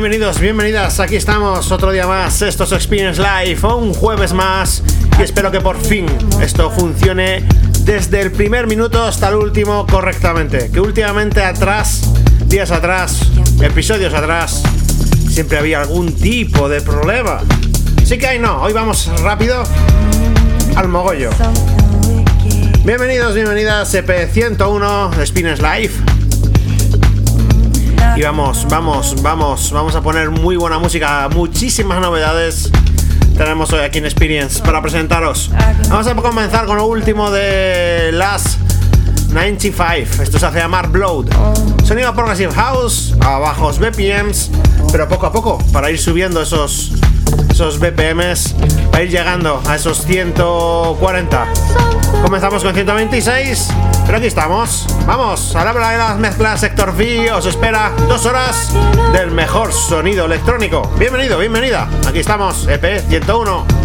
Bienvenidos, bienvenidas. Aquí estamos otro día más. Esto es Experience Live, un jueves más. Y espero que por fin esto funcione desde el primer minuto hasta el último correctamente. Que últimamente atrás, días atrás, episodios atrás, siempre había algún tipo de problema. Así que ahí no, hoy vamos rápido al mogollo. Bienvenidos, bienvenidas, EP101 de Spinners Live. Y vamos, vamos, vamos, vamos a poner muy buena música, muchísimas novedades tenemos hoy aquí en Experience para presentaros. Vamos a comenzar con lo último de Last 95. Esto se hace llamar Blood. Sonido Progressive House, a bajos BPMs, pero poco a poco, para ir subiendo esos, esos BPMs, para ir llegando a esos 140. Comenzamos con 126, pero aquí estamos. Vamos, a la hora de las mezclas Sector V os espera dos horas del mejor sonido electrónico. Bienvenido, bienvenida. Aquí estamos, EP 101.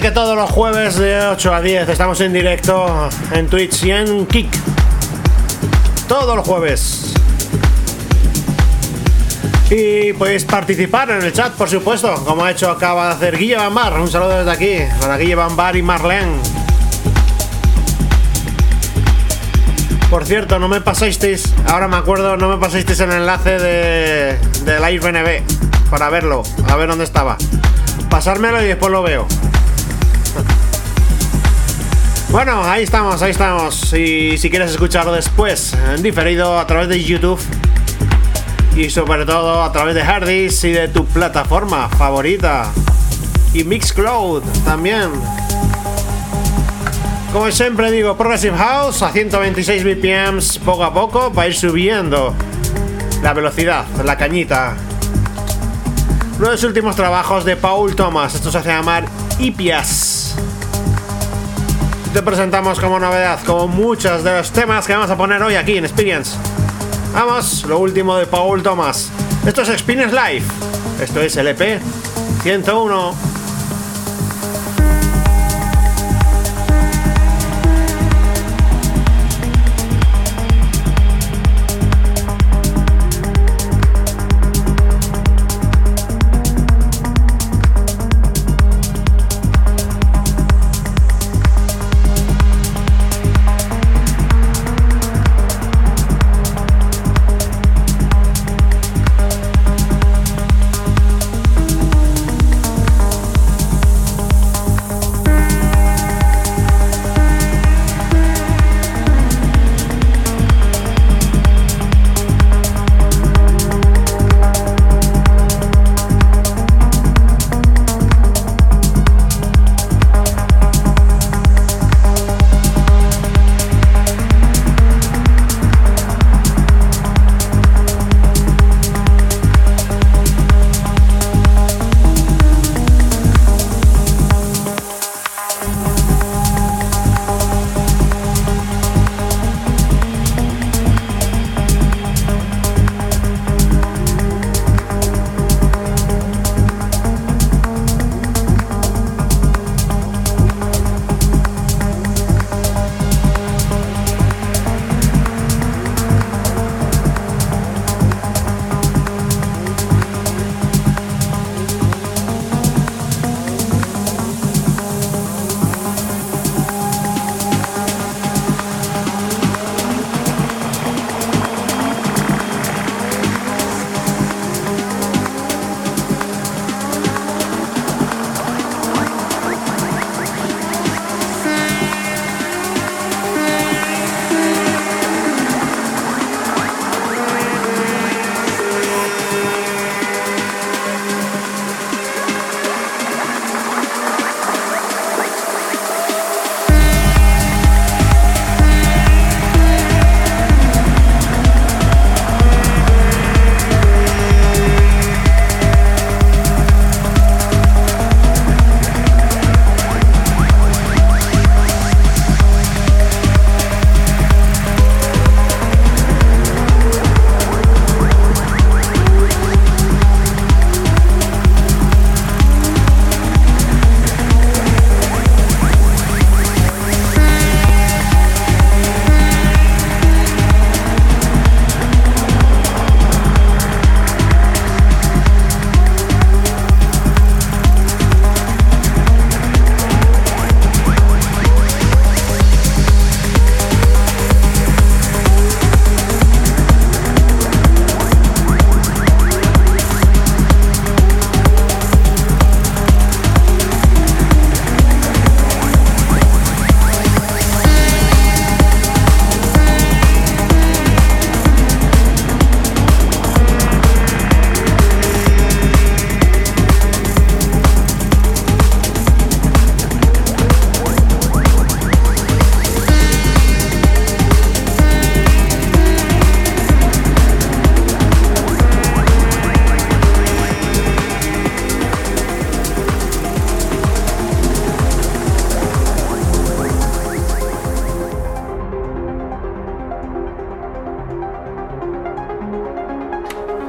Que todos los jueves de 8 a 10 estamos en directo en Twitch y en Kick. Todos los jueves. Y podéis participar en el chat, por supuesto, como ha hecho, acaba de hacer Guille Bambar. Un saludo desde aquí para Guille Bambar y Marlene. Por cierto, no me pasasteis, ahora me acuerdo, no me pasasteis el enlace de, de Live BNB para verlo, a ver dónde estaba. Pasármelo y después lo veo. Bueno, ahí estamos, ahí estamos. Y si quieres escucharlo después, en diferido a través de YouTube y sobre todo a través de Hardys y de tu plataforma favorita. Y Mixcloud también. Como siempre digo, Progressive House a 126 BPMs poco a poco para ir subiendo la velocidad, la cañita. Uno de los últimos trabajos de Paul Thomas, esto se hace llamar Ipias. Te presentamos como novedad, como muchos de los temas que vamos a poner hoy aquí en Experience. Vamos, lo último de Paul Thomas. Esto es Experience Live. Esto es LP 101.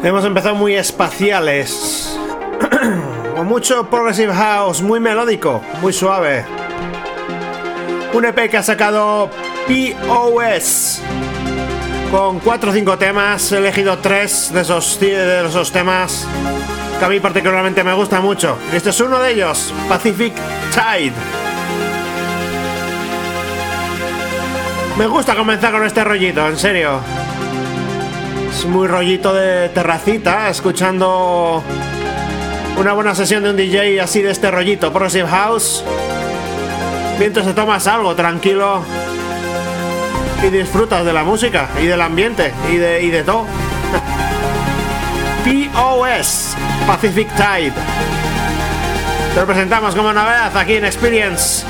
Hemos empezado muy espaciales. con mucho progressive house, muy melódico, muy suave. Un EP que ha sacado POS con 4 o 5 temas. He elegido 3 de esos, de esos temas que a mí particularmente me gusta mucho. Este es uno de ellos, Pacific Tide. Me gusta comenzar con este rollito, en serio. Muy rollito de terracita, escuchando una buena sesión de un DJ así de este rollito, Progressive House. Mientras te tomas algo tranquilo y disfrutas de la música y del ambiente y de, y de todo. POS, Pacific Tide. Te lo presentamos como novedad aquí en Experience.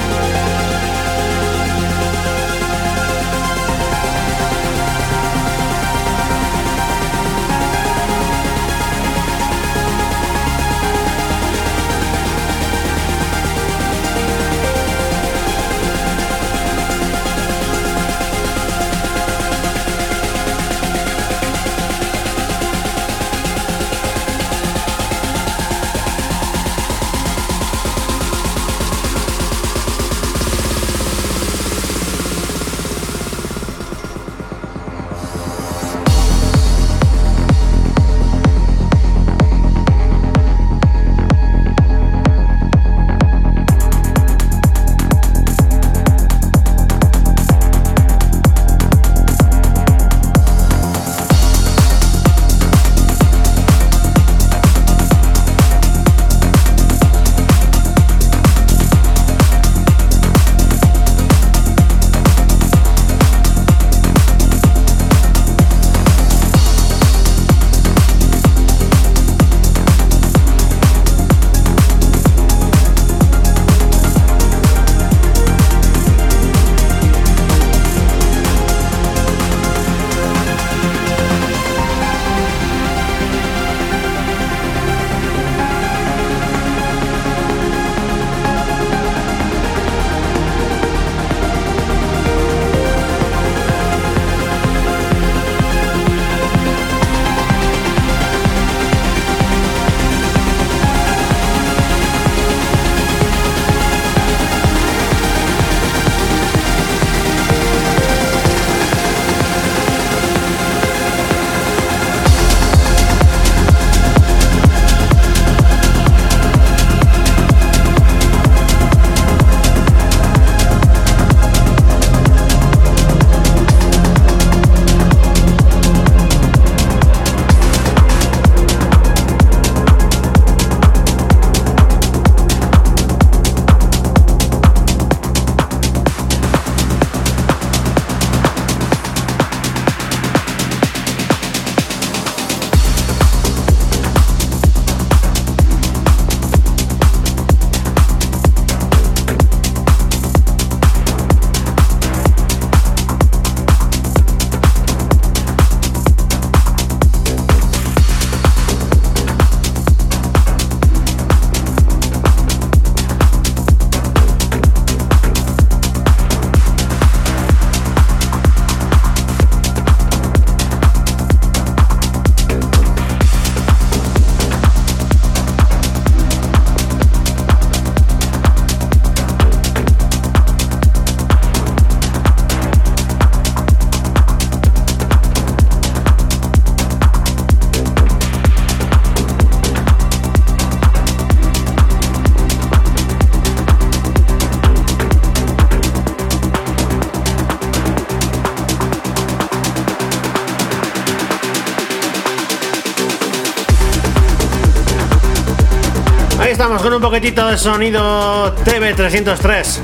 Poquitito de sonido TV303.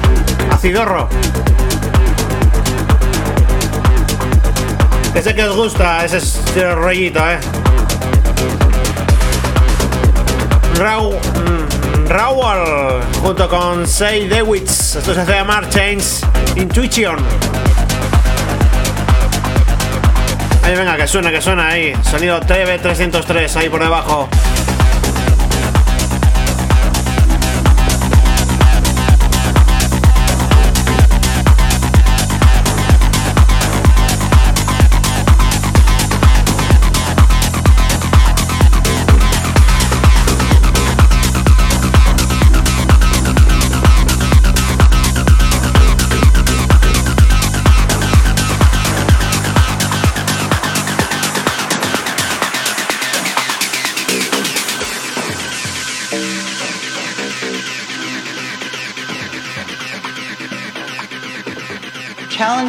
Acidorro. Ese que os gusta, ese rollito, eh. Raw, mm, Raúl junto con Say Dewitz. Esto se hace llamar Change Intuition. Ahí venga, que suena, que suena ahí. Sonido TV303 ahí por debajo.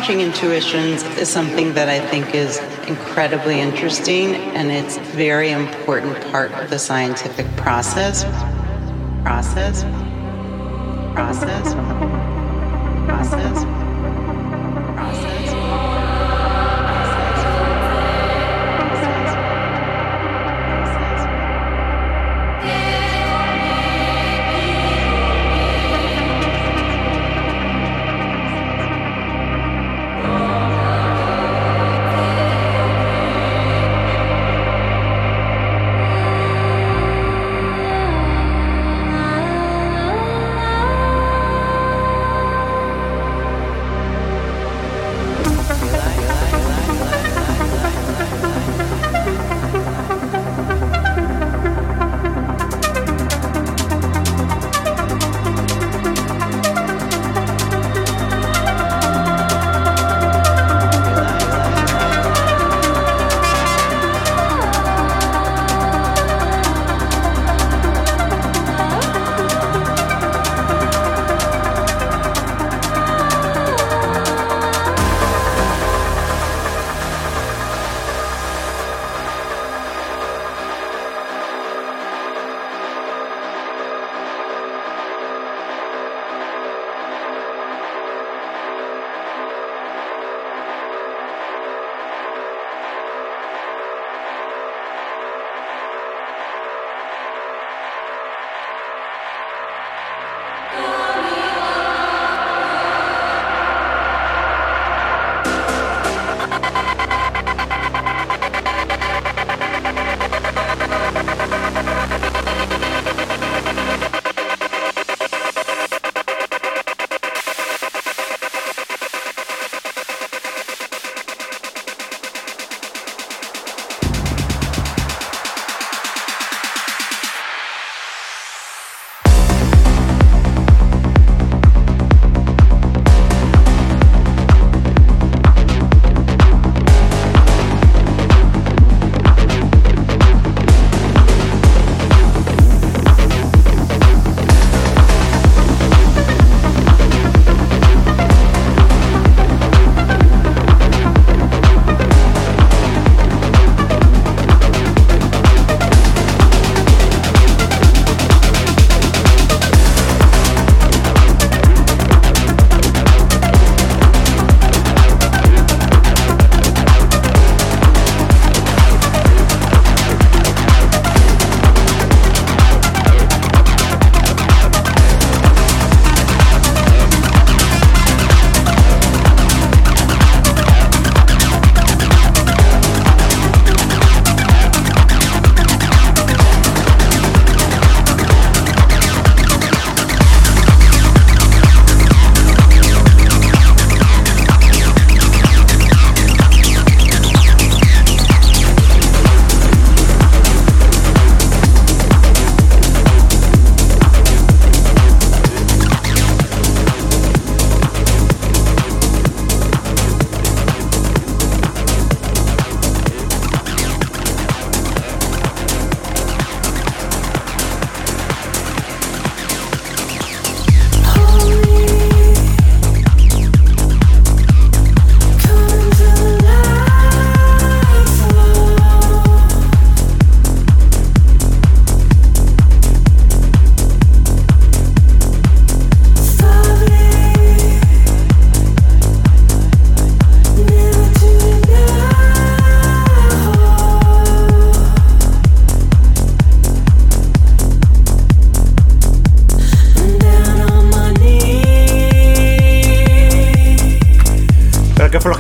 Challenging intuitions is something that I think is incredibly interesting and it's a very important part of the scientific process. Process. Process. Process.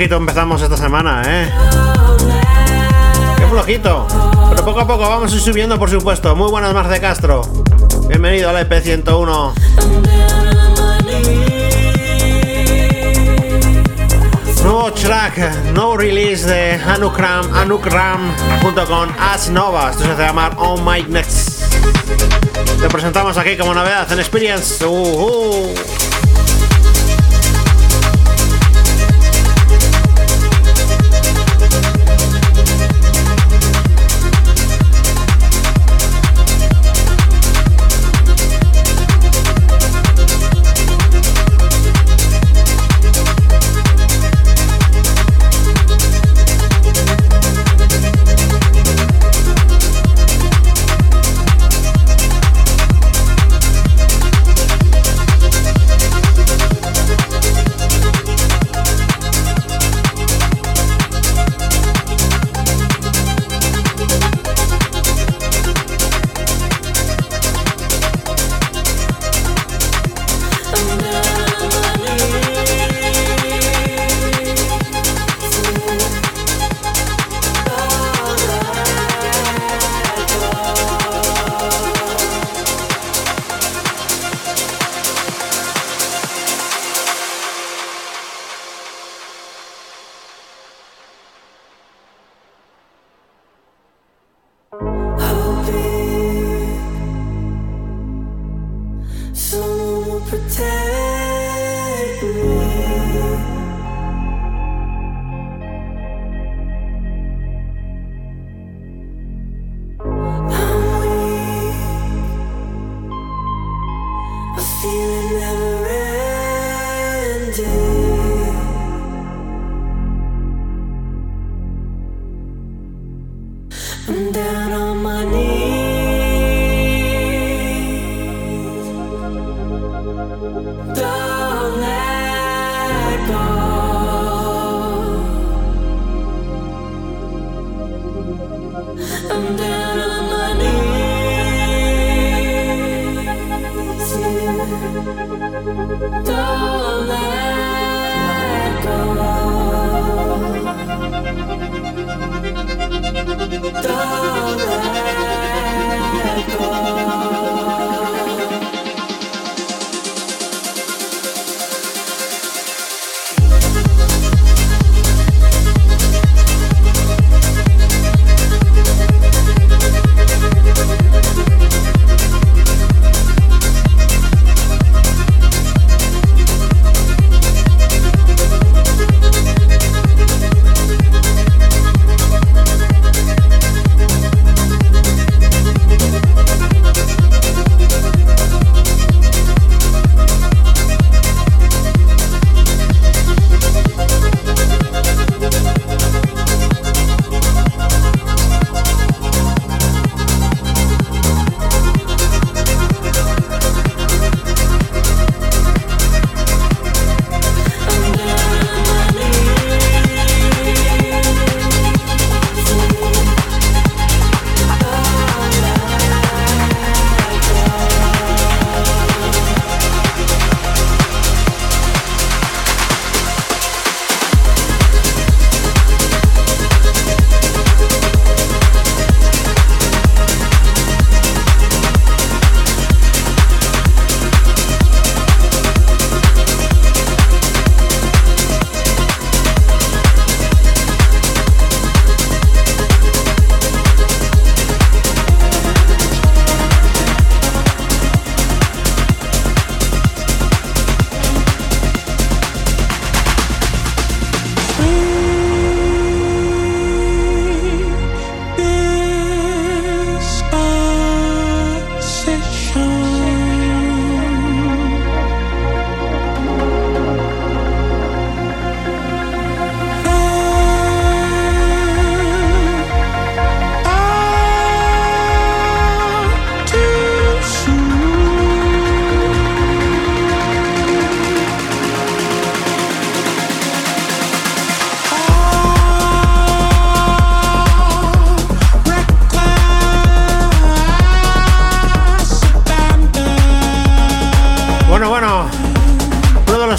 Empezamos esta semana, ¿eh? Qué flojito. Pero poco a poco vamos a ir subiendo, por supuesto. Muy buenas, Mar de Castro. Bienvenido al EP101. Nuevo track, nuevo release de Anukram, Anukram junto con As Nova. Esto se hace llamar On My Next. Te presentamos aquí como novedad en Experience. Uh,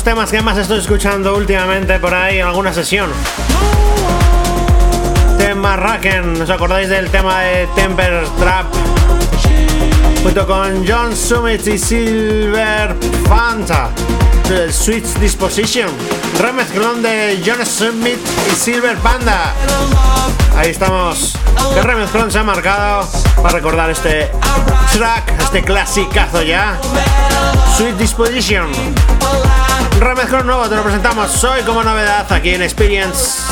uh. que más estoy escuchando últimamente por ahí en alguna sesión. Tema Raken, ¿os acordáis del tema de Temper Trap? Junto con John Summit y Silver Fanta, The Switch Disposition, remezclón de John Summit y Silver Panda. Ahí estamos. ¿Qué remezclón se ha marcado para recordar este track, este clasicazo ya? Sweet Disposition remezclo nuevo, te lo presentamos hoy como novedad aquí en Experience.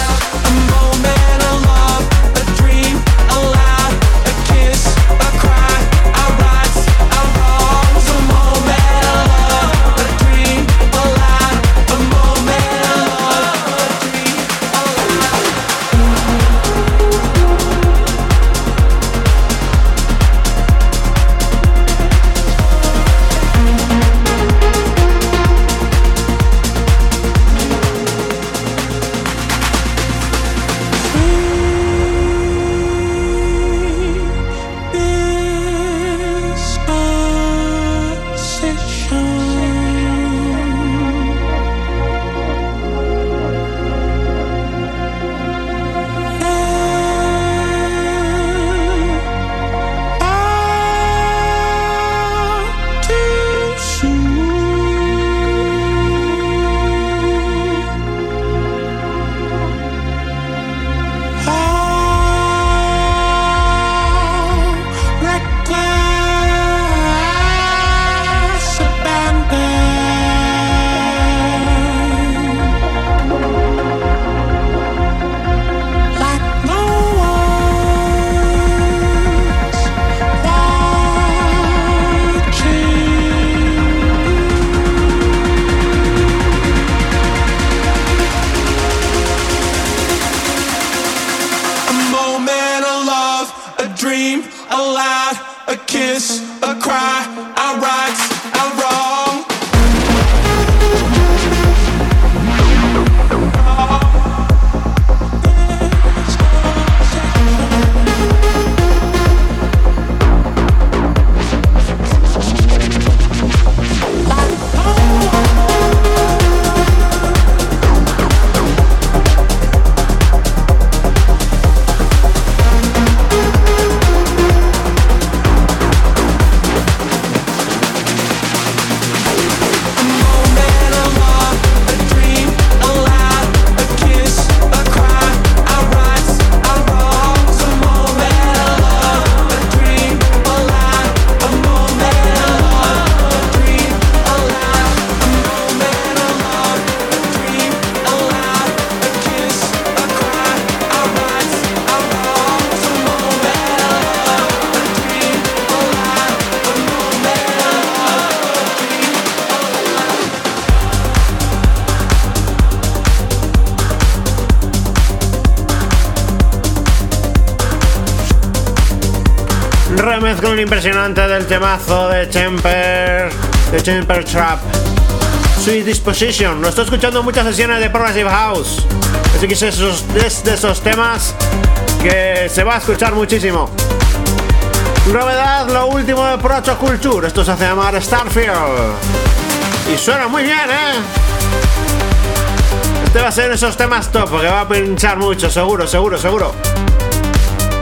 Impresionante del temazo de Temper, de Temper Trap. Sweet Disposition. Lo estoy escuchando en muchas sesiones de Progressive House. Así que es, de esos temas que se va a escuchar muchísimo. Novedad, lo último de Procho Culture. Esto se hace llamar Starfield. Y suena muy bien, ¿eh? Este va a ser esos temas top, porque va a pinchar mucho, seguro, seguro, seguro.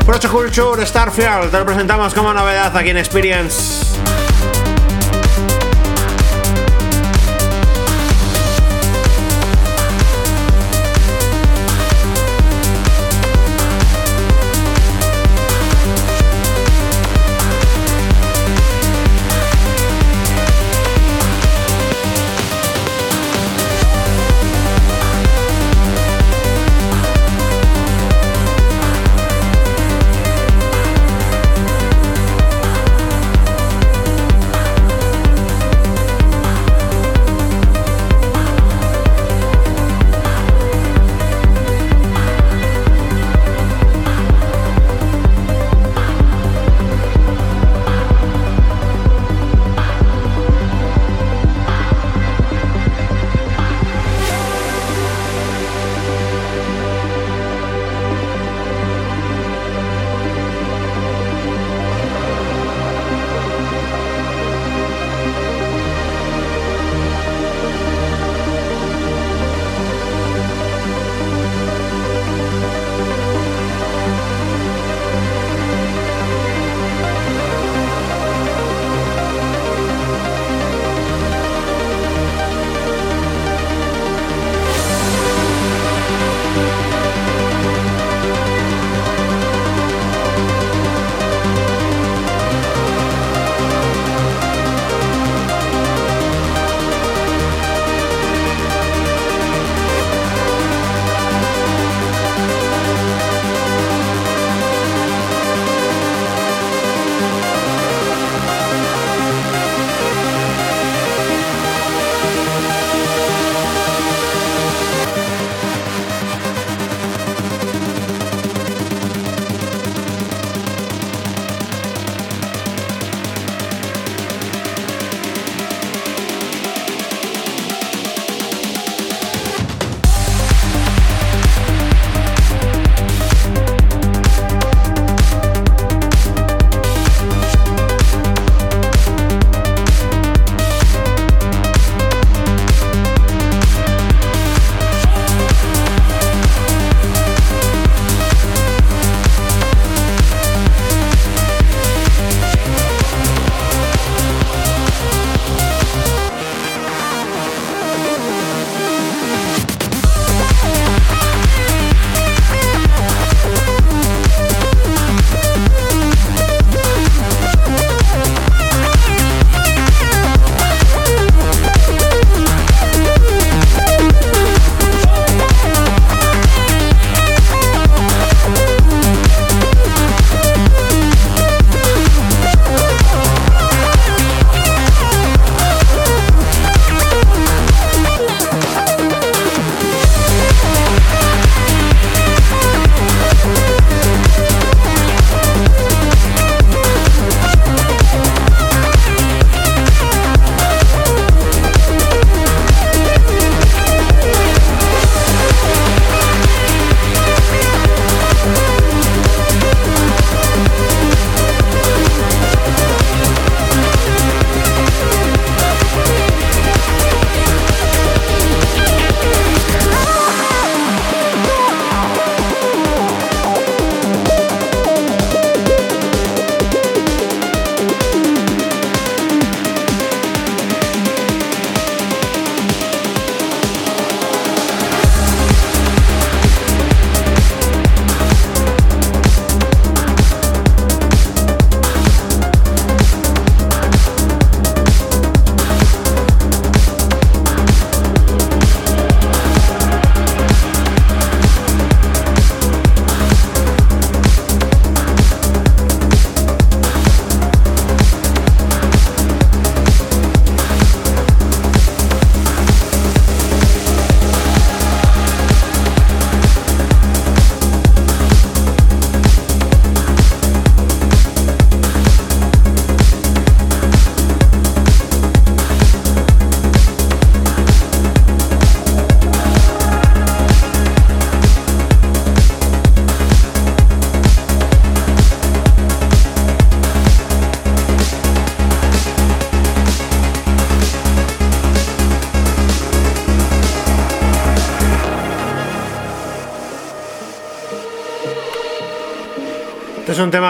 Procho Culture, Starfield, te lo presentamos como novedad aquí en Experience.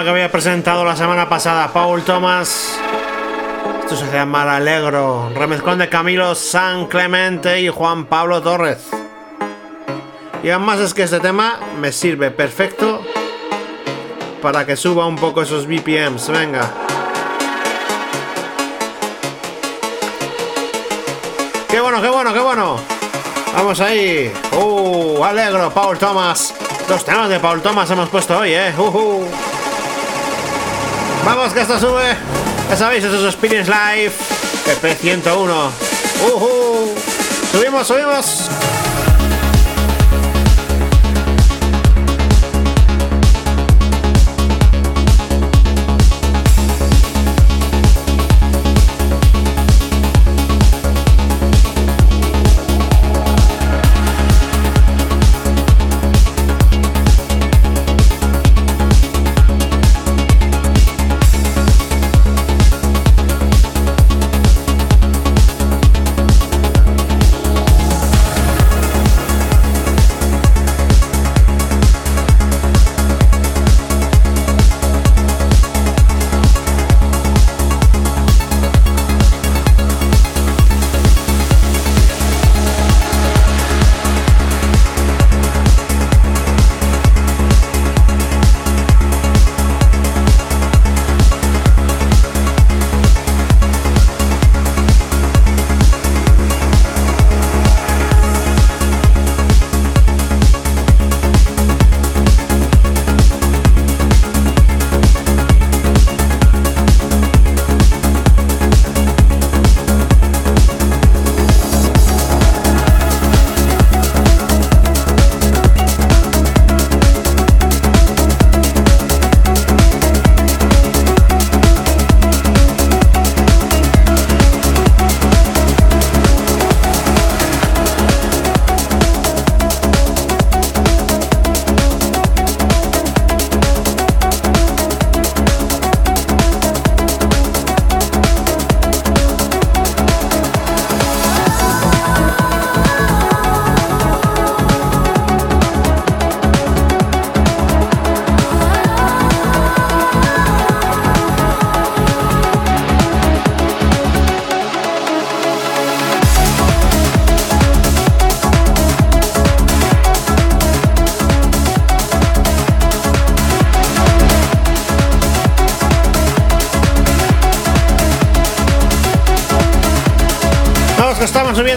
Que había presentado la semana pasada Paul Thomas. Esto se llama Alegro, remezcón de Camilo San Clemente y Juan Pablo Torres. Y además es que este tema me sirve perfecto para que suba un poco esos BPMs. Venga. Qué bueno, qué bueno, qué bueno. Vamos ahí. Uh, alegro, Paul Thomas. Dos temas de Paul Thomas hemos puesto hoy, eh. Uh, uh. Vamos, que esto sube. Ya sabéis, eso es Experience Live. PP101. Uh, uh. Subimos, subimos.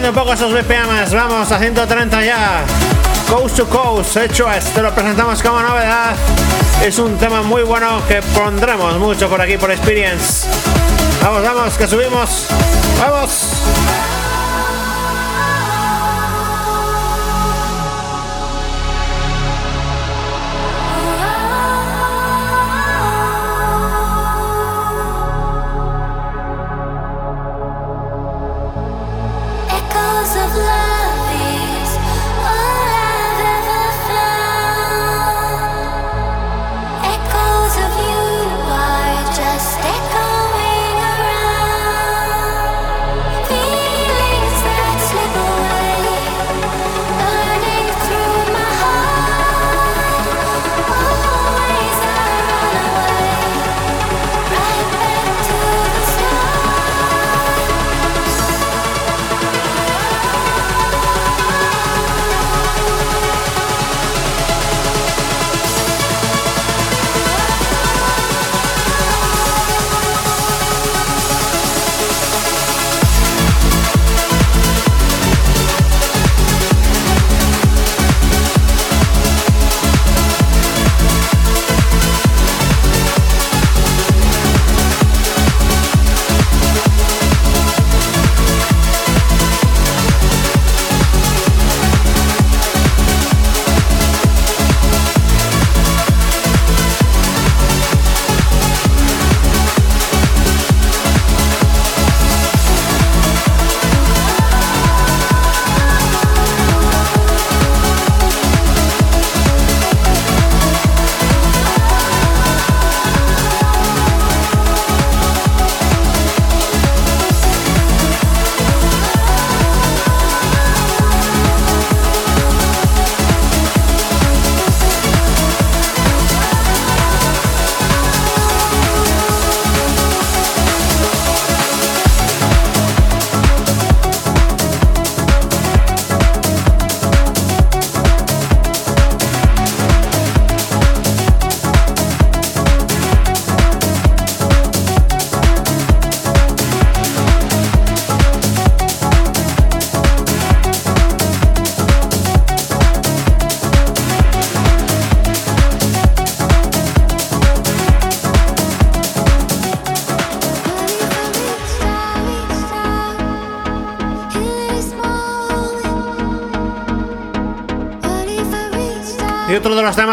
Un poco esos BPMs. Vamos a 130 ya. Coast to Coast, hecho es, te lo presentamos como novedad. Es un tema muy bueno que pondremos mucho por aquí por Experience. Vamos, vamos, que subimos. Vamos.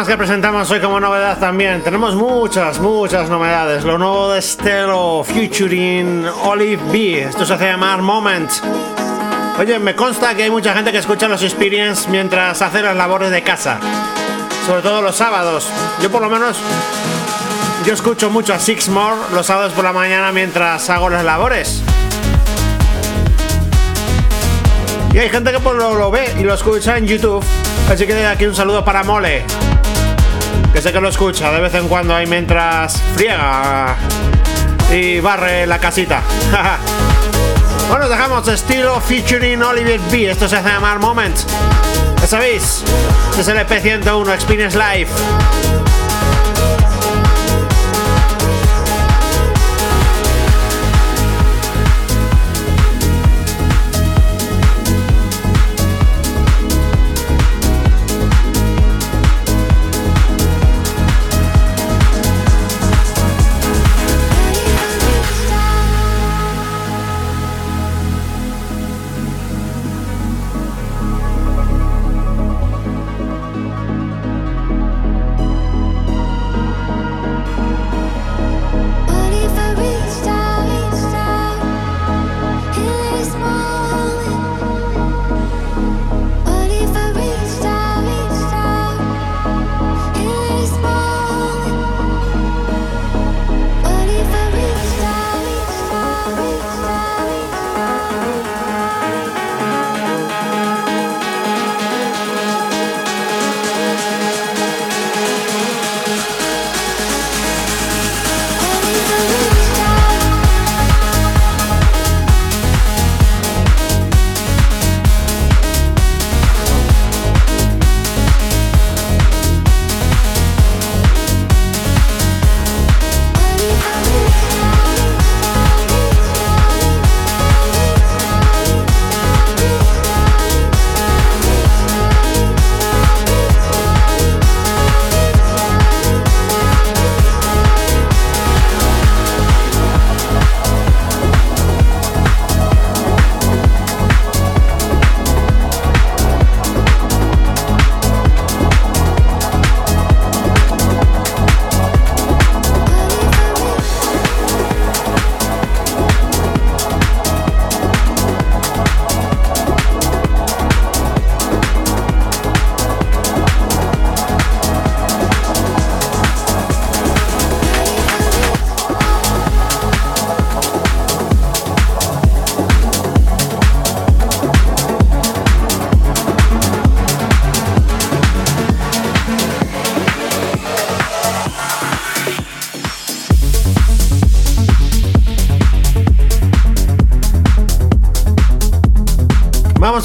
Que presentamos hoy como novedad también. Tenemos muchas, muchas novedades. Lo nuevo de Stelo featuring Olive B. Esto se hace llamar Moment. Oye, me consta que hay mucha gente que escucha los Experience mientras hace las labores de casa. Sobre todo los sábados. Yo por lo menos yo escucho mucho a Six More los sábados por la mañana mientras hago las labores. Y hay gente que pues lo, lo ve y lo escucha en YouTube. Así que de aquí un saludo para Mole. Que sé que lo escucha de vez en cuando ahí mientras friega y barre la casita. bueno, dejamos estilo featuring Oliver B. Esto se hace llamar Moment. Ya sabéis, este es el EP101 Experience Live.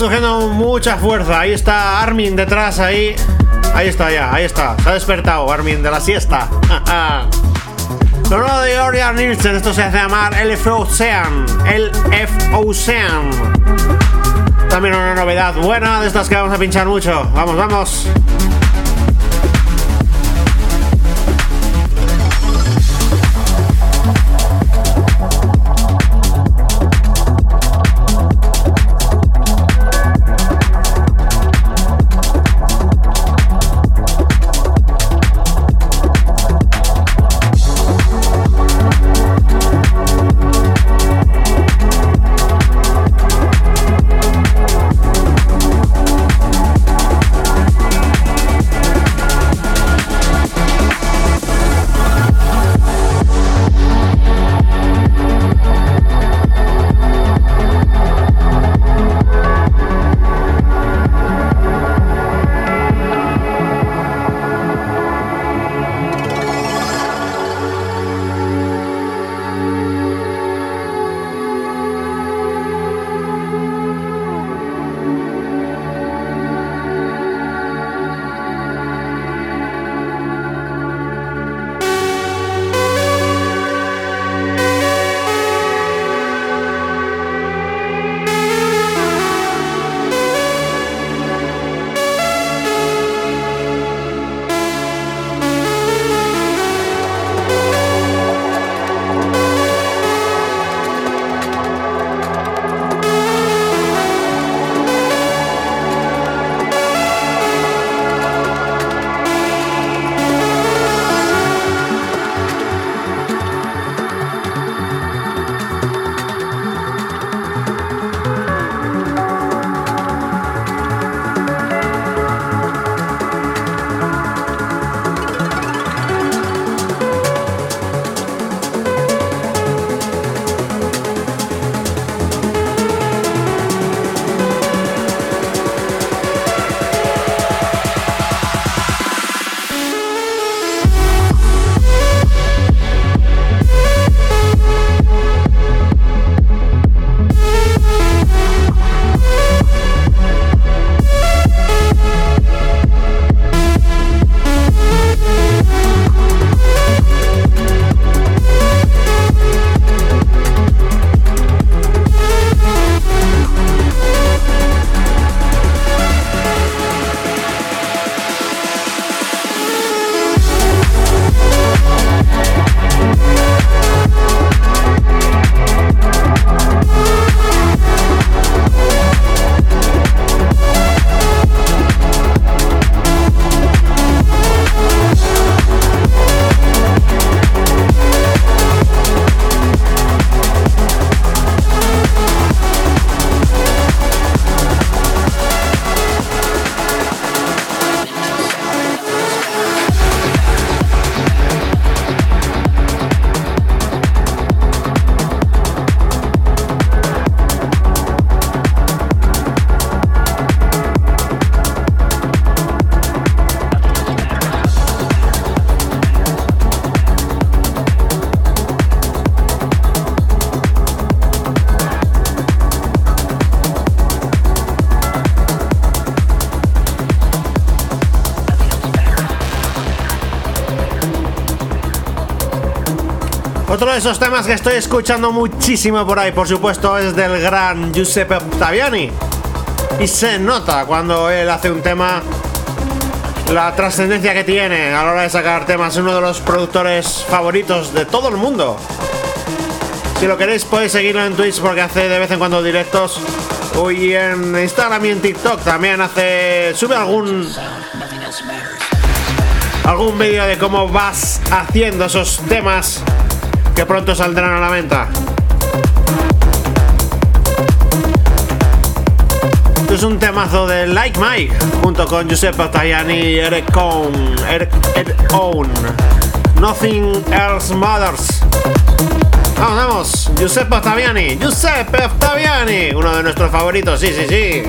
Surgiendo mucha fuerza. Ahí está Armin detrás, ahí. Ahí está ya, ahí está. Se ha despertado Armin de la siesta. Lo nuevo de Nielsen, esto se hace llamar LF Ocean. LF Ocean. También una novedad buena de estas que vamos a pinchar mucho. Vamos, vamos. Esos temas que estoy escuchando muchísimo por ahí, por supuesto, es del gran Giuseppe Ottaviani. Y se nota cuando él hace un tema la trascendencia que tiene a la hora de sacar temas. Es uno de los productores favoritos de todo el mundo. Si lo queréis podéis seguirlo en Twitch porque hace de vez en cuando directos. Y en Instagram y en TikTok también hace. sube algún. algún vídeo de cómo vas haciendo esos temas que pronto saldrán a la venta. Es un temazo de Like Mike junto con Giuseppe Tajani Eric Cohn. Eric, Eric Own. Nothing Else Matters. Vamos, vamos. Giuseppe Ottaviani. Giuseppe Ottaviani. Uno de nuestros favoritos. Sí, sí, sí.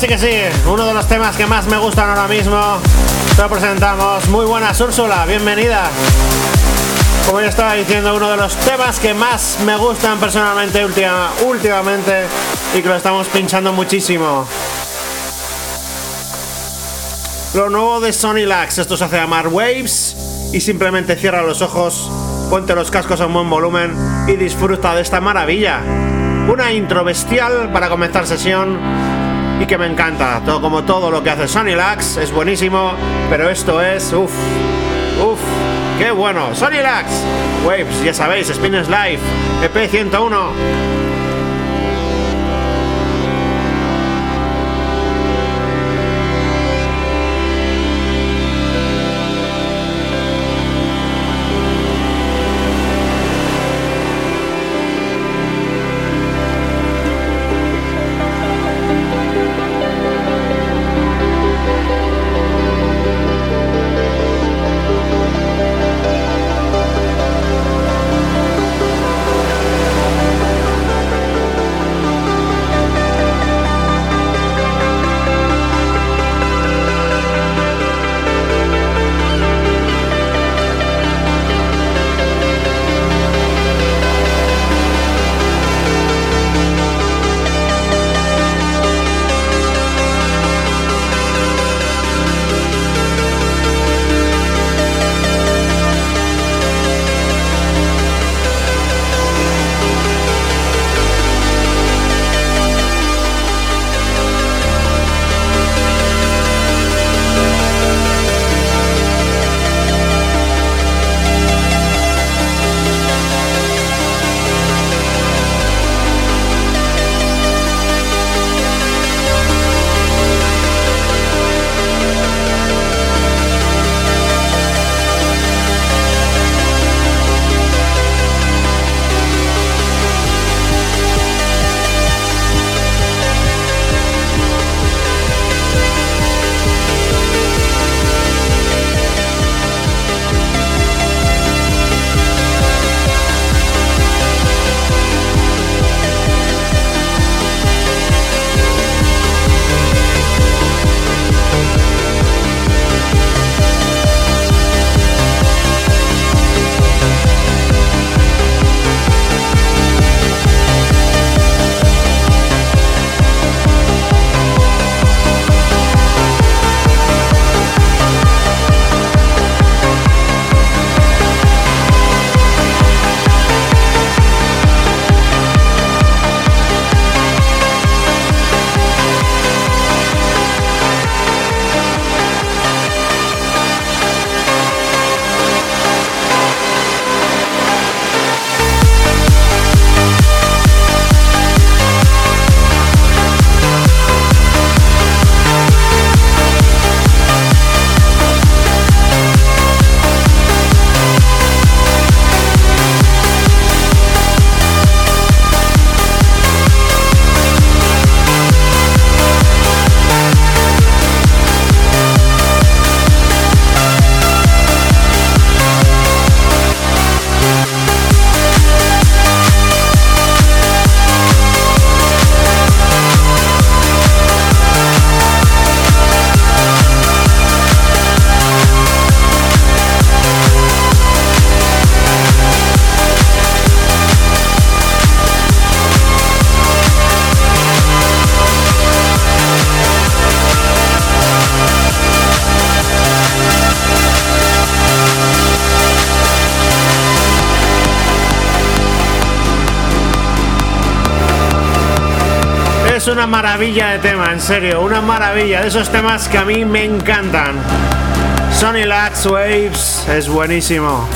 Que sí, uno de los temas que más me gustan ahora mismo. Te presentamos. Muy buenas, Úrsula, bienvenida. Como ya estaba diciendo, uno de los temas que más me gustan personalmente últimamente y que lo estamos pinchando muchísimo. Lo nuevo de Sony Lax, esto se hace llamar Waves y simplemente cierra los ojos, ponte los cascos a un buen volumen y disfruta de esta maravilla. Una intro bestial para comenzar sesión y que me encanta. Todo como todo lo que hace Sony Lax es buenísimo, pero esto es uff, uff, qué bueno. Sony Lax, Waves, ya sabéis, Spinners Live, EP 101. Una maravilla de tema, en serio, una maravilla de esos temas que a mí me encantan. Sony Lax Waves es buenísimo.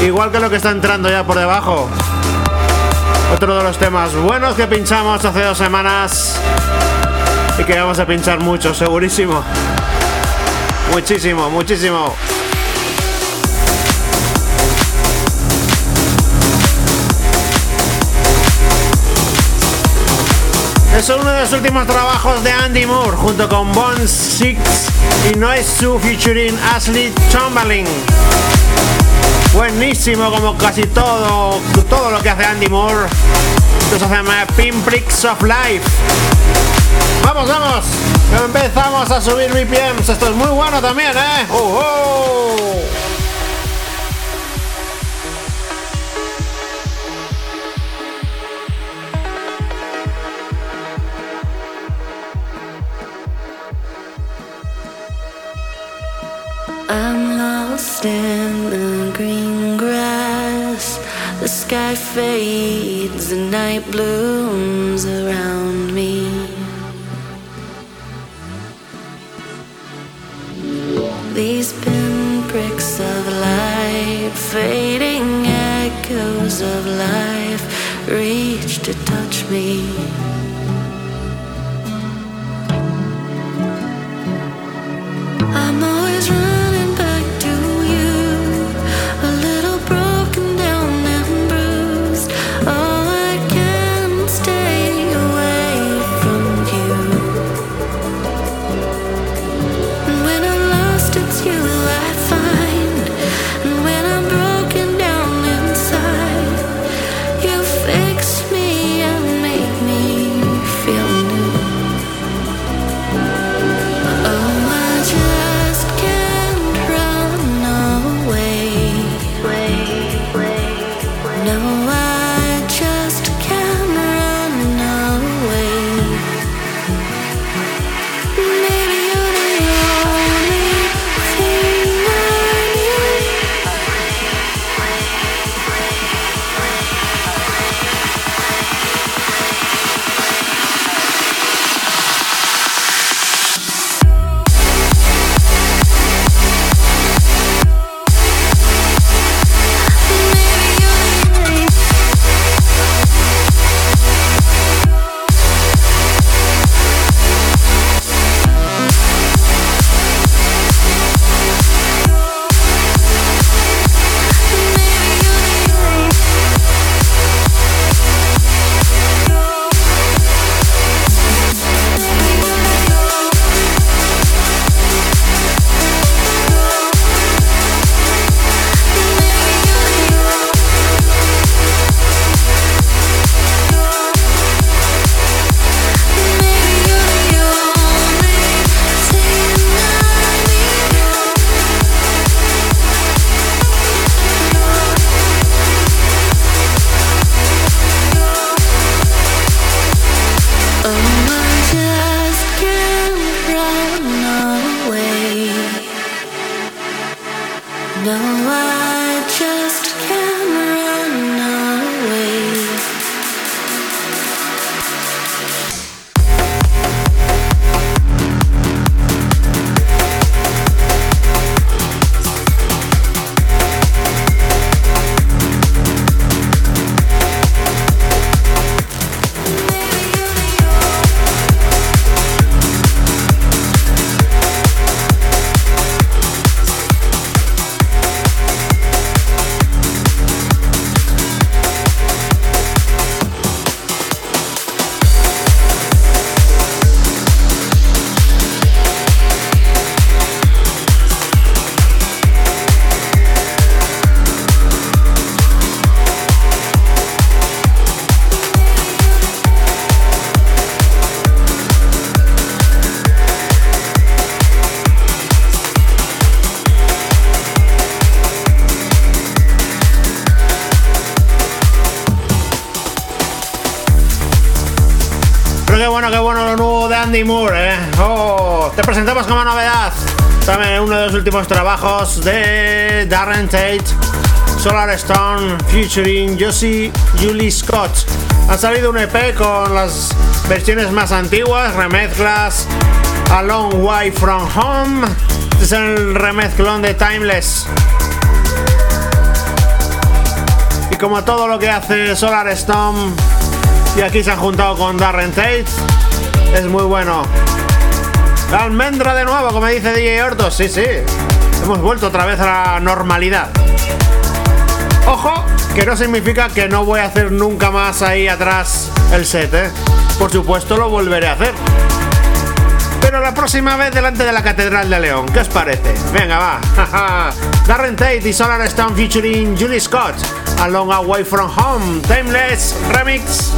Igual que lo que está entrando ya por debajo. Otro de los temas buenos que pinchamos hace dos semanas y que vamos a pinchar mucho, segurísimo. Muchísimo, muchísimo. Es uno de los últimos trabajos de Andy Moore junto con Bone Six y Noise Su featuring Ashley Chamberlain. Buenísimo como casi todo, todo lo que hace Andy Moore. Esto se llama Pinpricks of Life. Vamos, vamos. Empezamos a subir BPMs. Esto es muy bueno también, ¿eh? ¡Oh, oh! Sky fades, the night blooms around me. These pinpricks of light, fading echoes of life, reach to touch me. Como novedad también uno de los últimos trabajos de Darren Tate, Solar Stone, featuring Josie Julie Scott. Ha salido un EP con las versiones más antiguas, remezclas, A Long Way From Home. Este es el remezclón de Timeless. Y como todo lo que hace Solar Stone, y aquí se han juntado con Darren Tate. Es muy bueno. La almendra de nuevo, como dice DJ Hortos. Sí, sí. Hemos vuelto otra vez a la normalidad. Ojo, que no significa que no voy a hacer nunca más ahí atrás el set, ¿eh? Por supuesto lo volveré a hacer. Pero la próxima vez delante de la Catedral de León. ¿Qué os parece? Venga, va. Darren Tate y Solar Stone featuring Julie Scott. A Long Away From Home. Timeless Remix.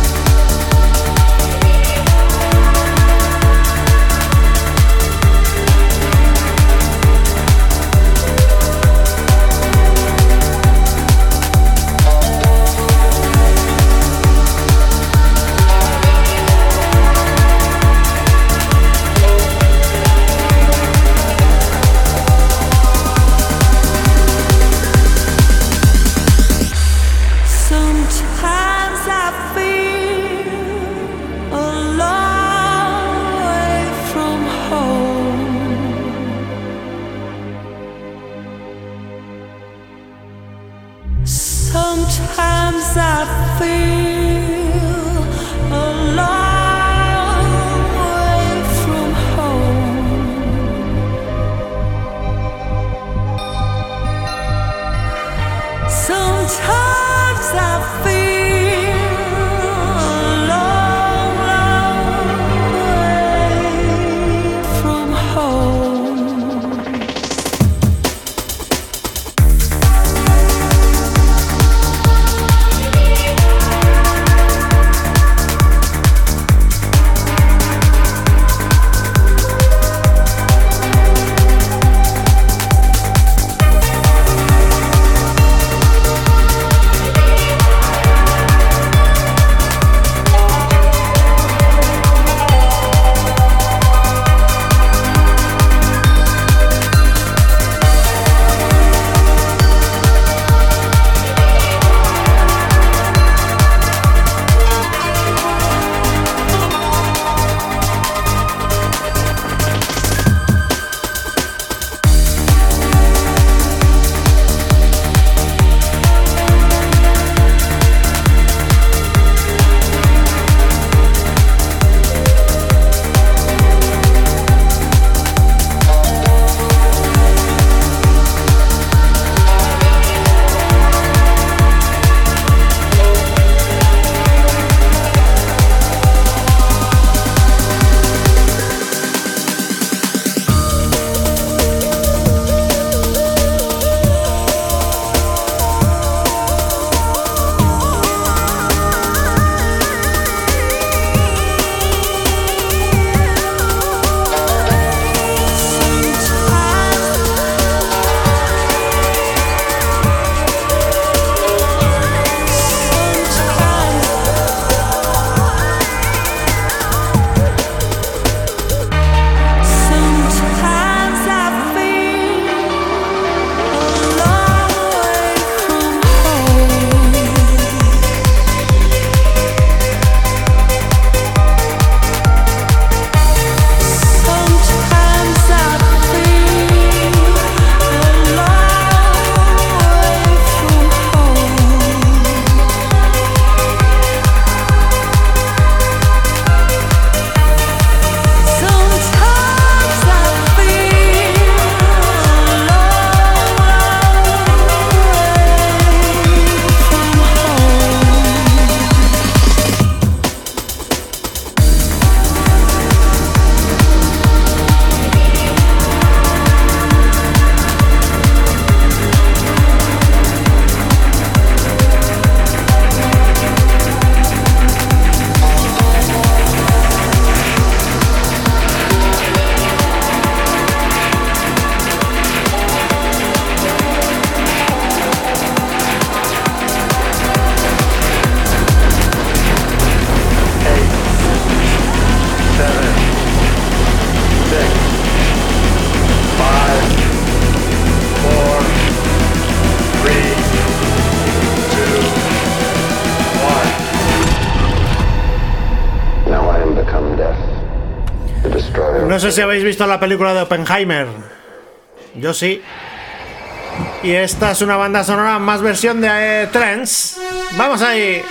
Si habéis visto la película de Oppenheimer. Yo sí. Y esta es una banda sonora más versión de eh, Trends. Vamos ahí.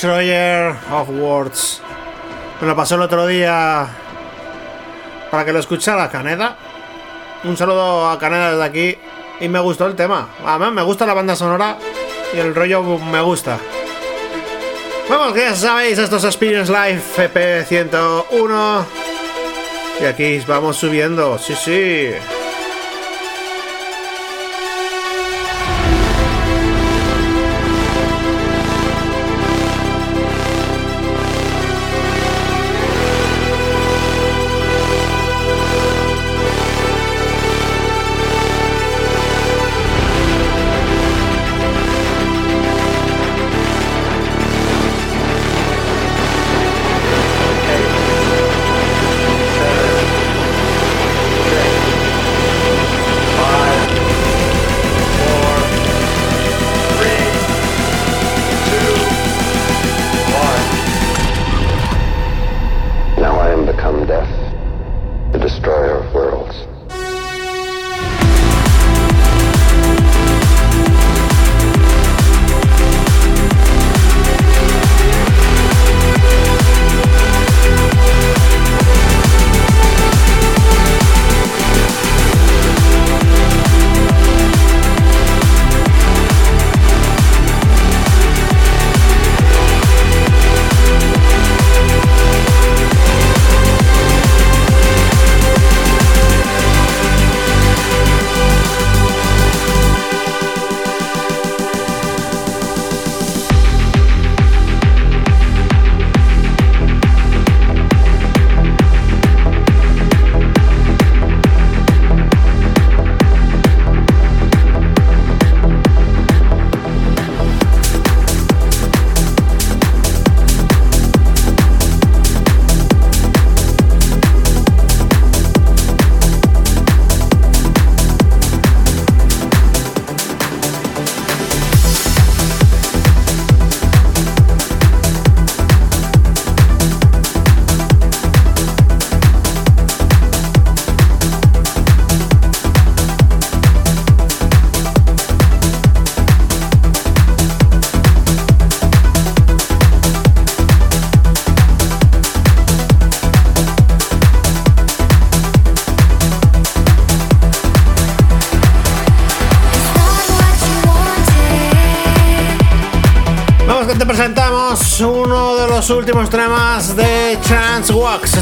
Destroyer of Words. Me lo pasó el otro día para que lo escuchara Caneda. Un saludo a Caneda desde aquí. Y me gustó el tema. Además, me gusta la banda sonora y el rollo me gusta. Vamos, que ya sabéis, esto es Experience Live FP101. Y aquí vamos subiendo, sí, sí.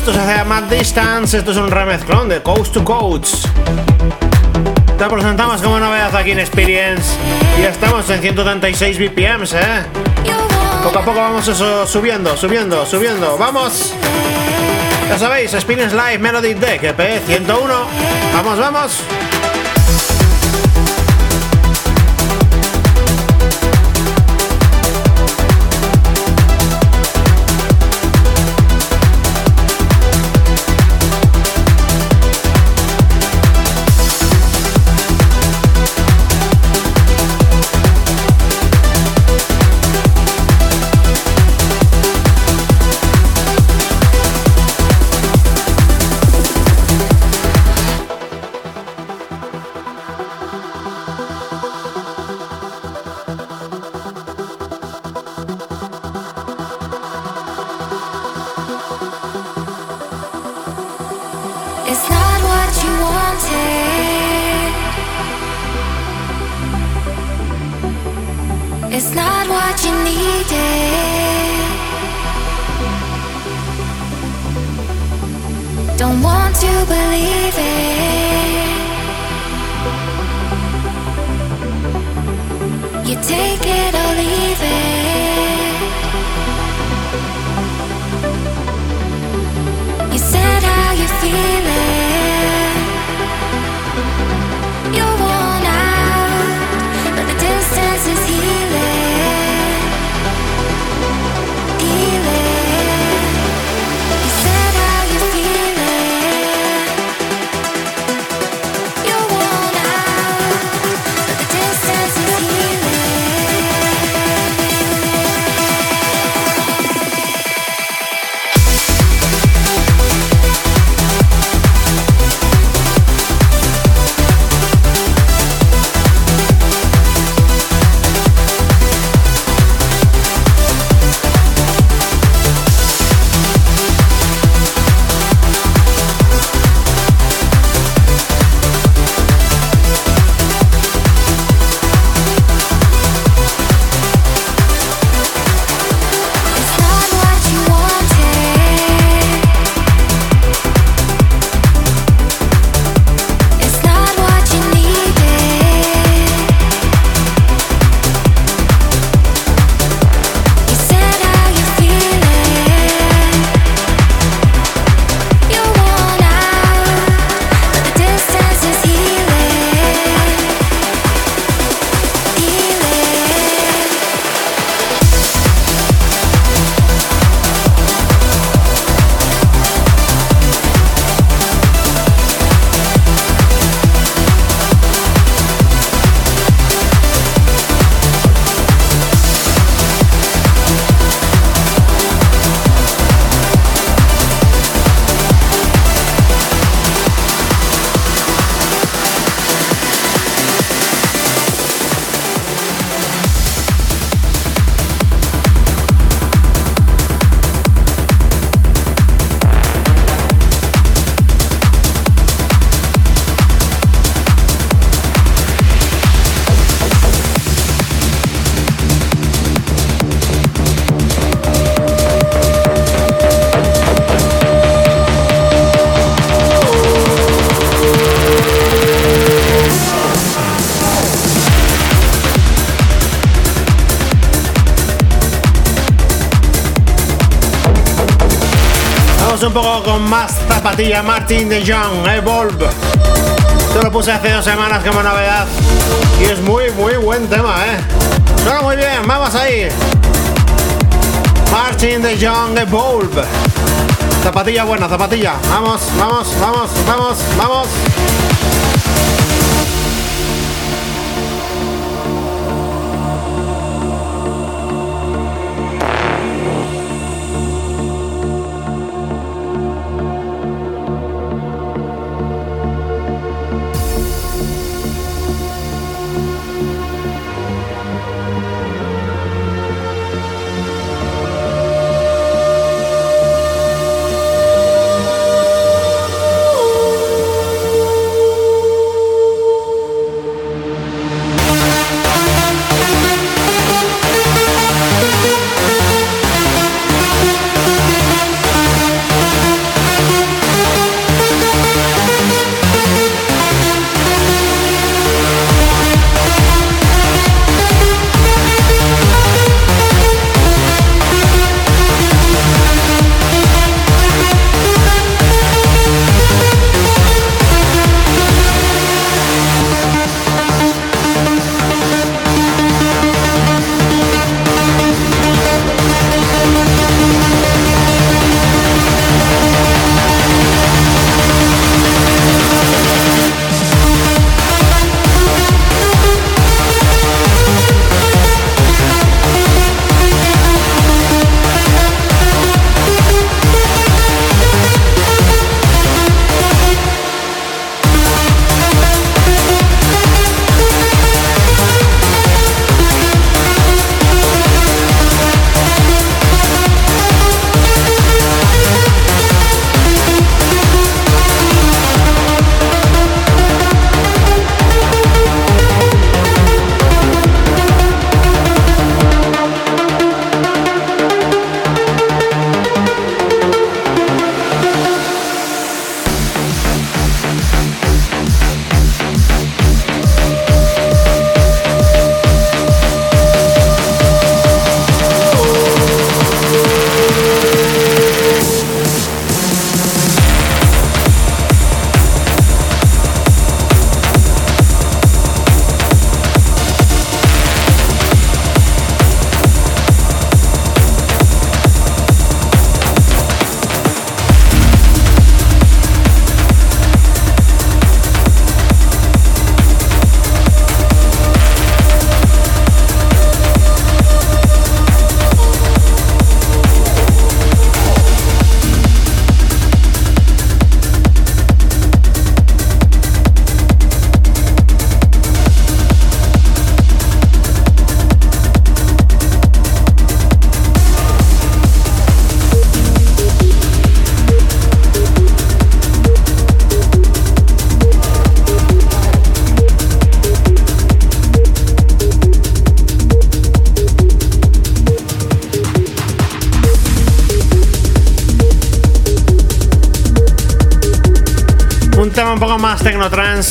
Esto se llama Distance, esto es un remezclón de Coast to Coast. Te presentamos como novedad aquí en Experience y estamos en 136 BPMs, ¿eh? Poco a poco vamos eso subiendo, subiendo, subiendo. ¡Vamos! Ya sabéis, Experience Live Melody Deck EP 101. ¡Vamos, vamos! Un poco con más zapatilla. Martin de Jong, Evolve. Esto lo puse hace dos semanas como novedad. Y es muy, muy buen tema, ¿eh? Suena muy bien, vamos ahí. Martin de Jong, Evolve. Zapatilla buena, zapatilla. Vamos, vamos, vamos, vamos, vamos.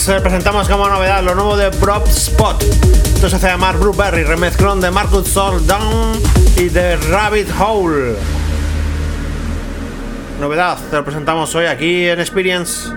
Technotrans, eh, presentamos como novedad lo nuevo de Prop Spot. Esto se hace llamar Blueberry, remezclón de Marcus Down y de Rabbit Hole. Novedad, te lo presentamos hoy aquí en Experience.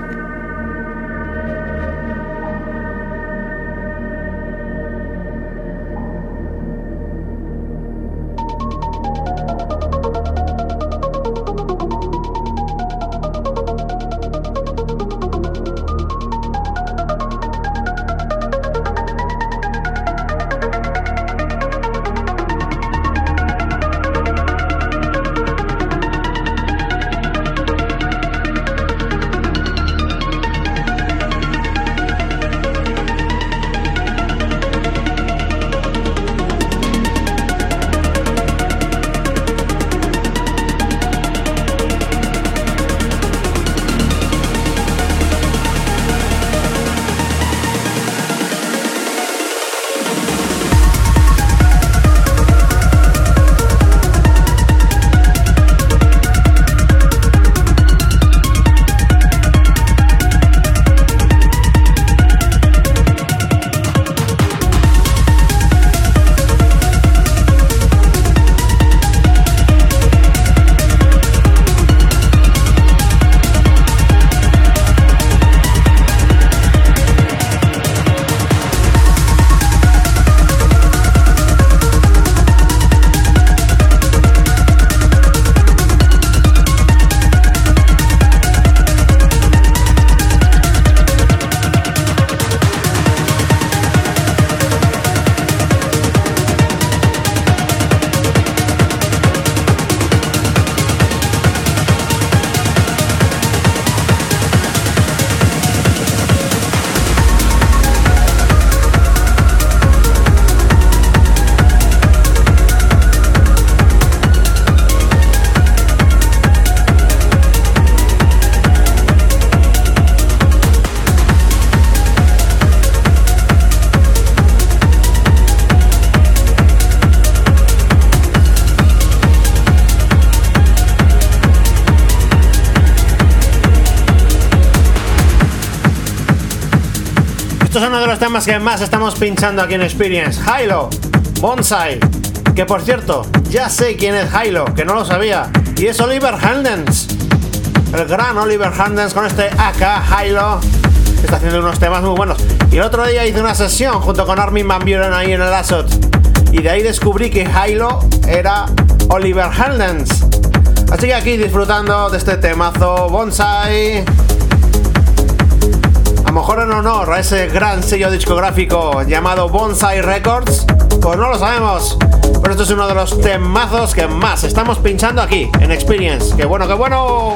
Temas que más estamos pinchando aquí en Experience. Hilo, Bonsai. Que por cierto, ya sé quién es Hilo, que no lo sabía. Y es Oliver Handens. El gran Oliver Handens con este AK Hilo. Está haciendo unos temas muy buenos. Y el otro día hice una sesión junto con Armin Van Buren ahí en el Asot. Y de ahí descubrí que Hilo era Oliver Handens. Así que aquí disfrutando de este temazo Bonsai a lo mejor en honor a ese gran sello discográfico llamado Bonsai Records, pues no lo sabemos. Pero esto es uno de los temazos que más estamos pinchando aquí en Experience. ¡Qué bueno, qué bueno!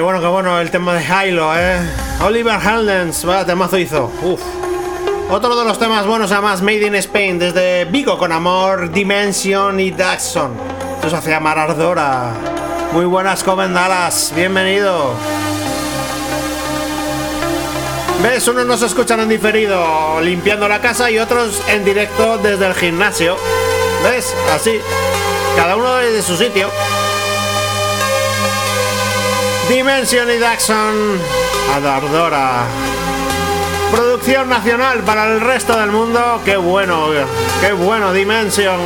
Bueno, qué bueno el tema de Hilo, ¿eh? Oliver Heldens, vaya temazo hizo. Uf. Otro de los temas buenos, además, Made in Spain, desde Vigo con Amor, Dimension y Daxon. Esto se hace llamar Ardora. Muy buenas, comendalas, bienvenido. ¿Ves? Unos nos escuchan en diferido limpiando la casa y otros en directo desde el gimnasio. ¿Ves? Así. Cada uno desde su sitio. Dimension y Daxon. Adardora. Producción nacional para el resto del mundo. Qué bueno, qué bueno, Dimension.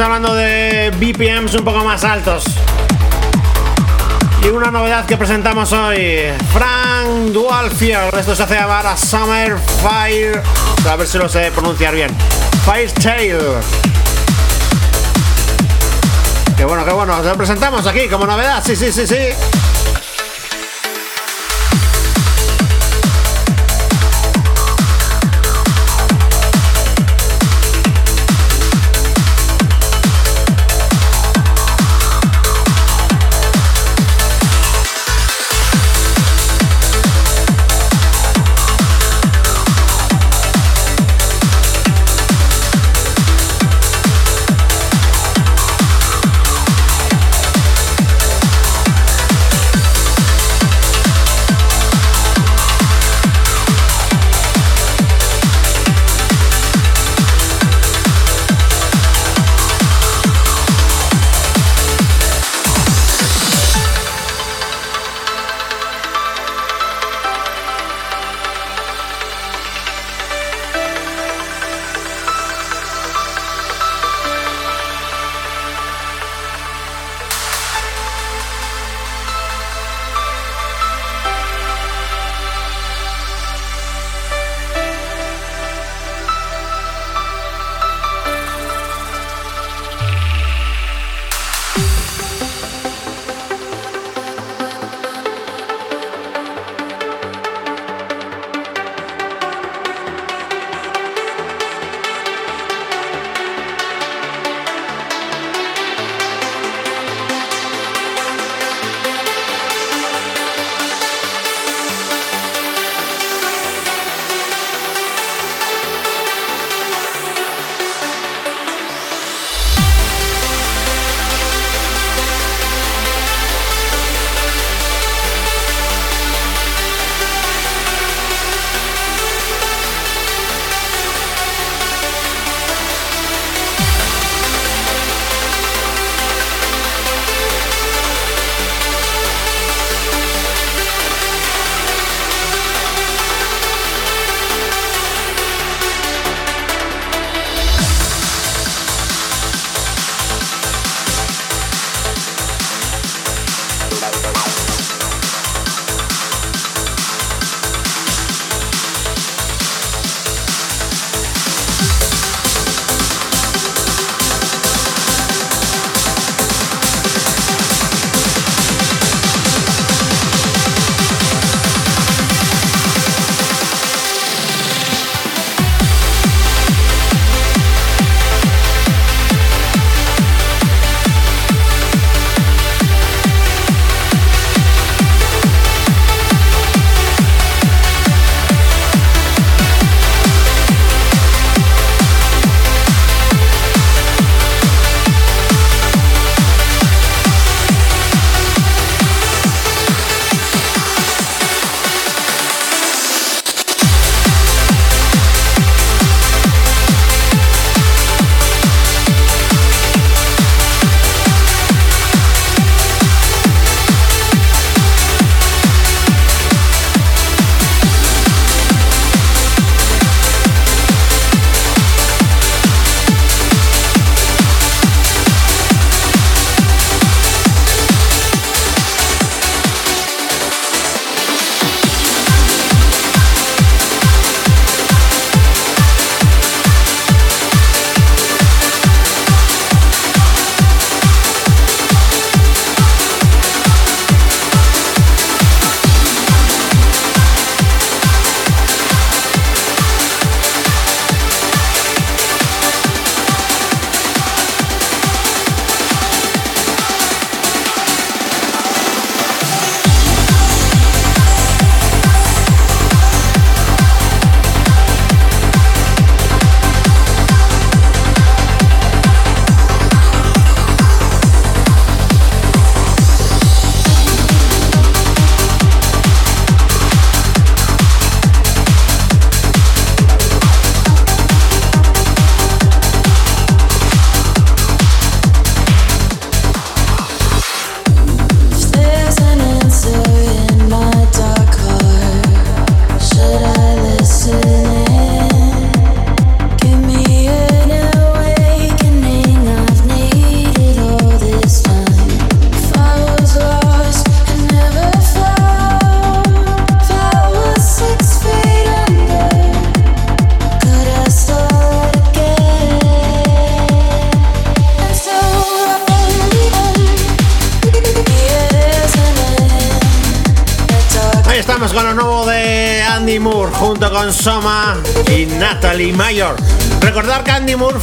Hablando de BPMs un poco más altos. Y una novedad que presentamos hoy, Frank Dualfield. Esto se hace llamar a Summer Fire. A ver si lo sé pronunciar bien. Fire Tail. Qué bueno, qué bueno. Lo presentamos aquí como novedad. Sí, sí, sí, sí.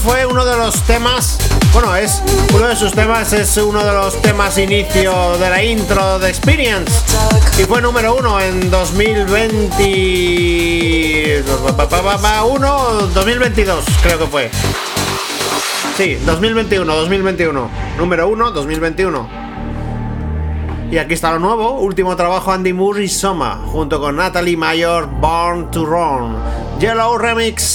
Fue uno de los temas, bueno, es uno de sus temas, es uno de los temas inicio de la intro de Experience y fue número uno en 2021, 2022 creo que fue. Sí, 2021, 2021. Número uno, 2021. Y aquí está lo nuevo, último trabajo Andy Moore y Soma, junto con Natalie Mayor, Born to Run. Yellow Remix.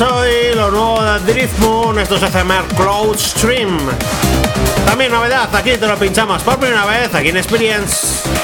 hoy, lo nuevo de Drift Moon, esto se llama Cloud Stream. También novedad, aquí te lo pinchamos por primera vez, aquí en Experience.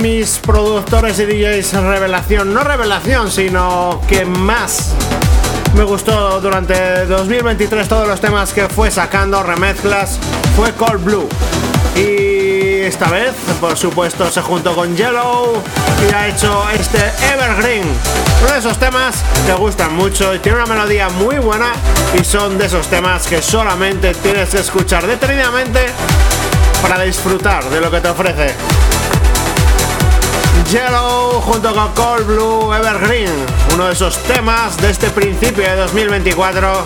Mis productores y DJs revelación, no revelación, sino que más me gustó durante 2023 todos los temas que fue sacando, remezclas, fue Cold Blue. Y esta vez, por supuesto, se juntó con Yellow y ha hecho este Evergreen. Uno de esos temas que gustan mucho y tiene una melodía muy buena y son de esos temas que solamente tienes que escuchar detenidamente para disfrutar de lo que te ofrece. Yellow junto con Cold Blue Evergreen, uno de esos temas de este principio de 2024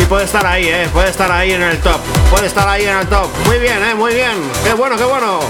y puede estar ahí, eh, puede estar ahí en el top, puede estar ahí en el top. Muy bien, eh, muy bien, qué bueno, qué bueno.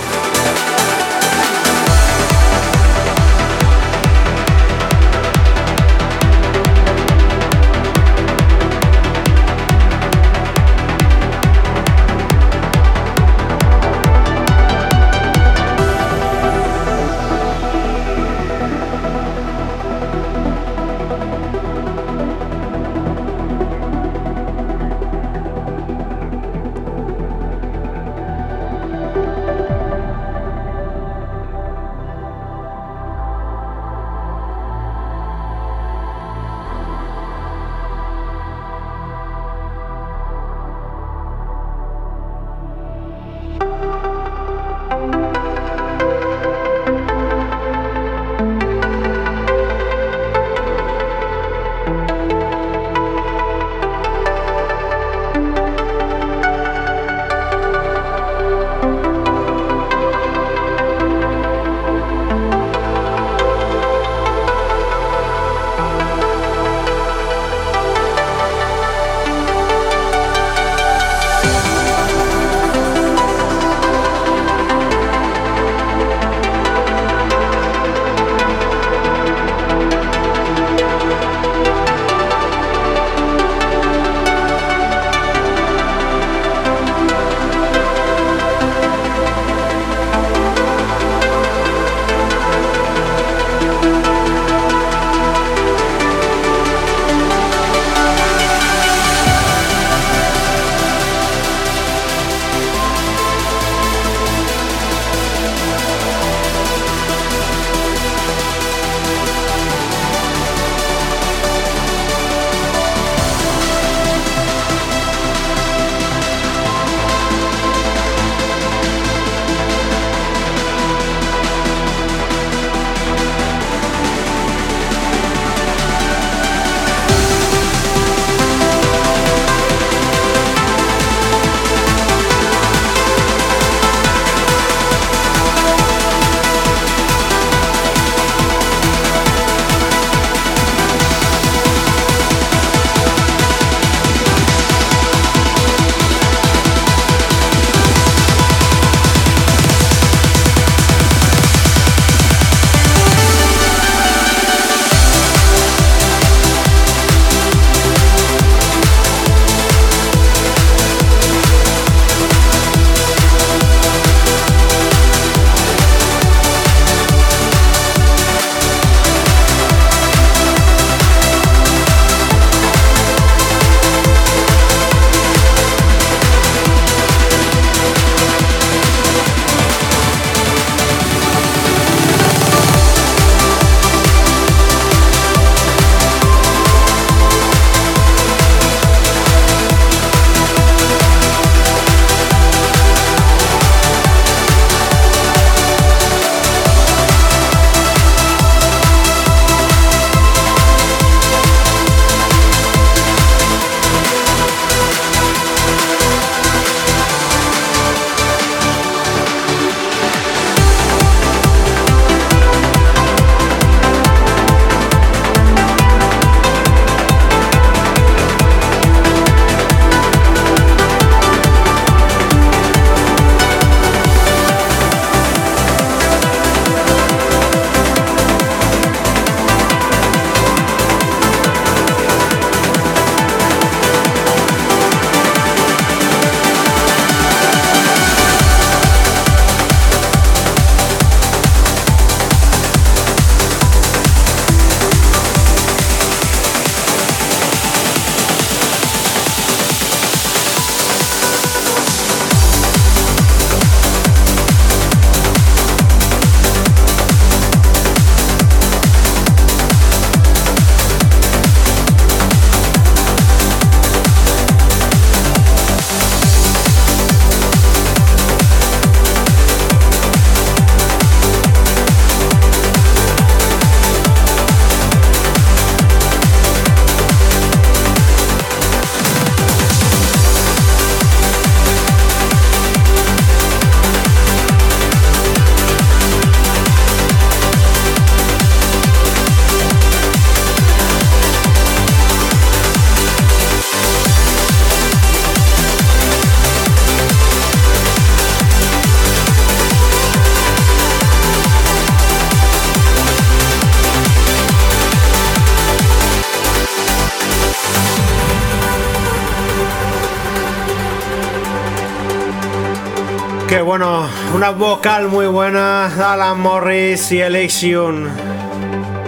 Una vocal muy buena, Alan Morris y Elixion.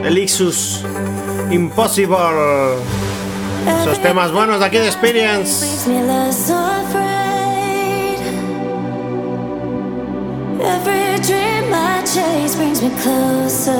Elixus, Impossible. Esos temas buenos de aquí de Experience. Every dream I chase brings me closer.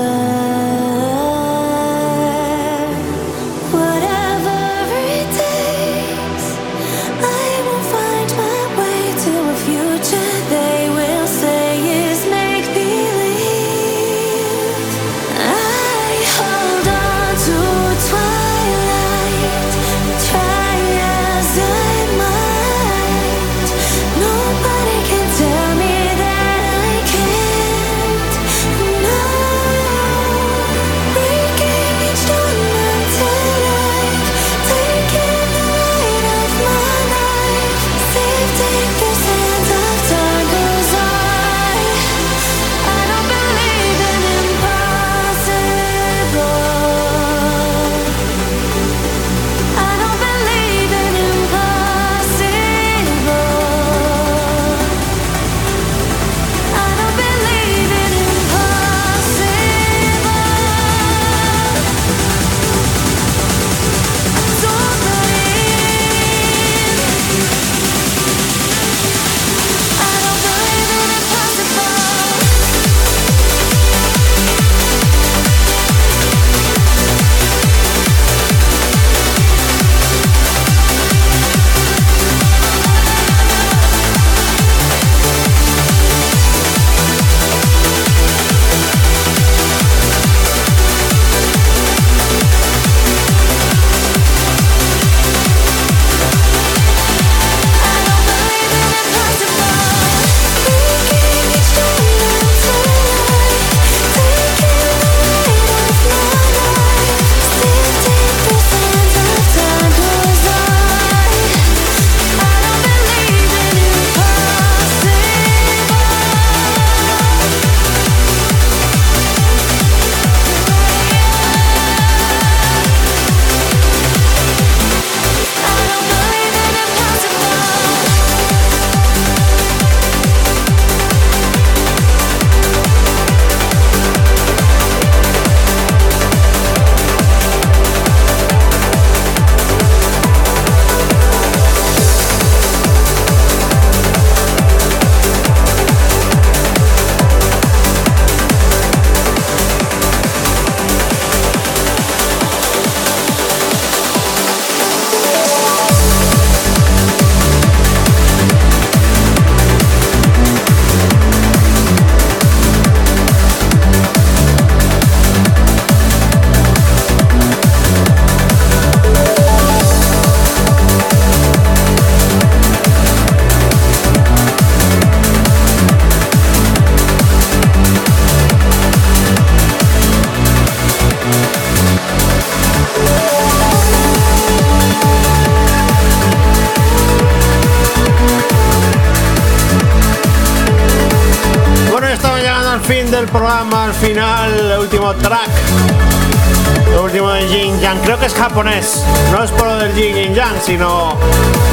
Sino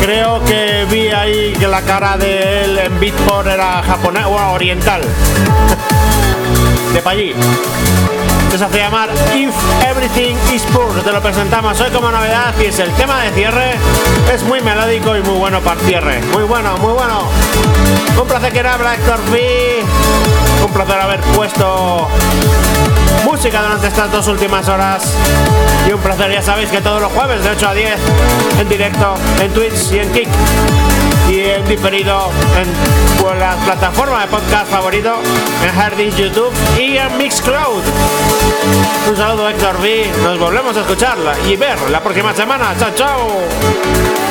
creo que vi ahí que la cara de él en Beatport era japonés o oriental. de allí. se hace llamar If Everything is Poor. Te lo presentamos hoy como novedad y es el tema de cierre. Es muy melódico y muy bueno para cierre. Muy bueno, muy bueno. Un placer que era Héctor V un placer haber puesto música durante estas dos últimas horas. Y un placer, ya sabéis que todos los jueves de 8 a 10 en directo en Twitch y en Kick. Y en diferido en la plataforma de podcast favorito, en Hardis YouTube y en Mixcloud. Un saludo Héctor V. Nos volvemos a escucharla y ver la próxima semana. Chao, chao.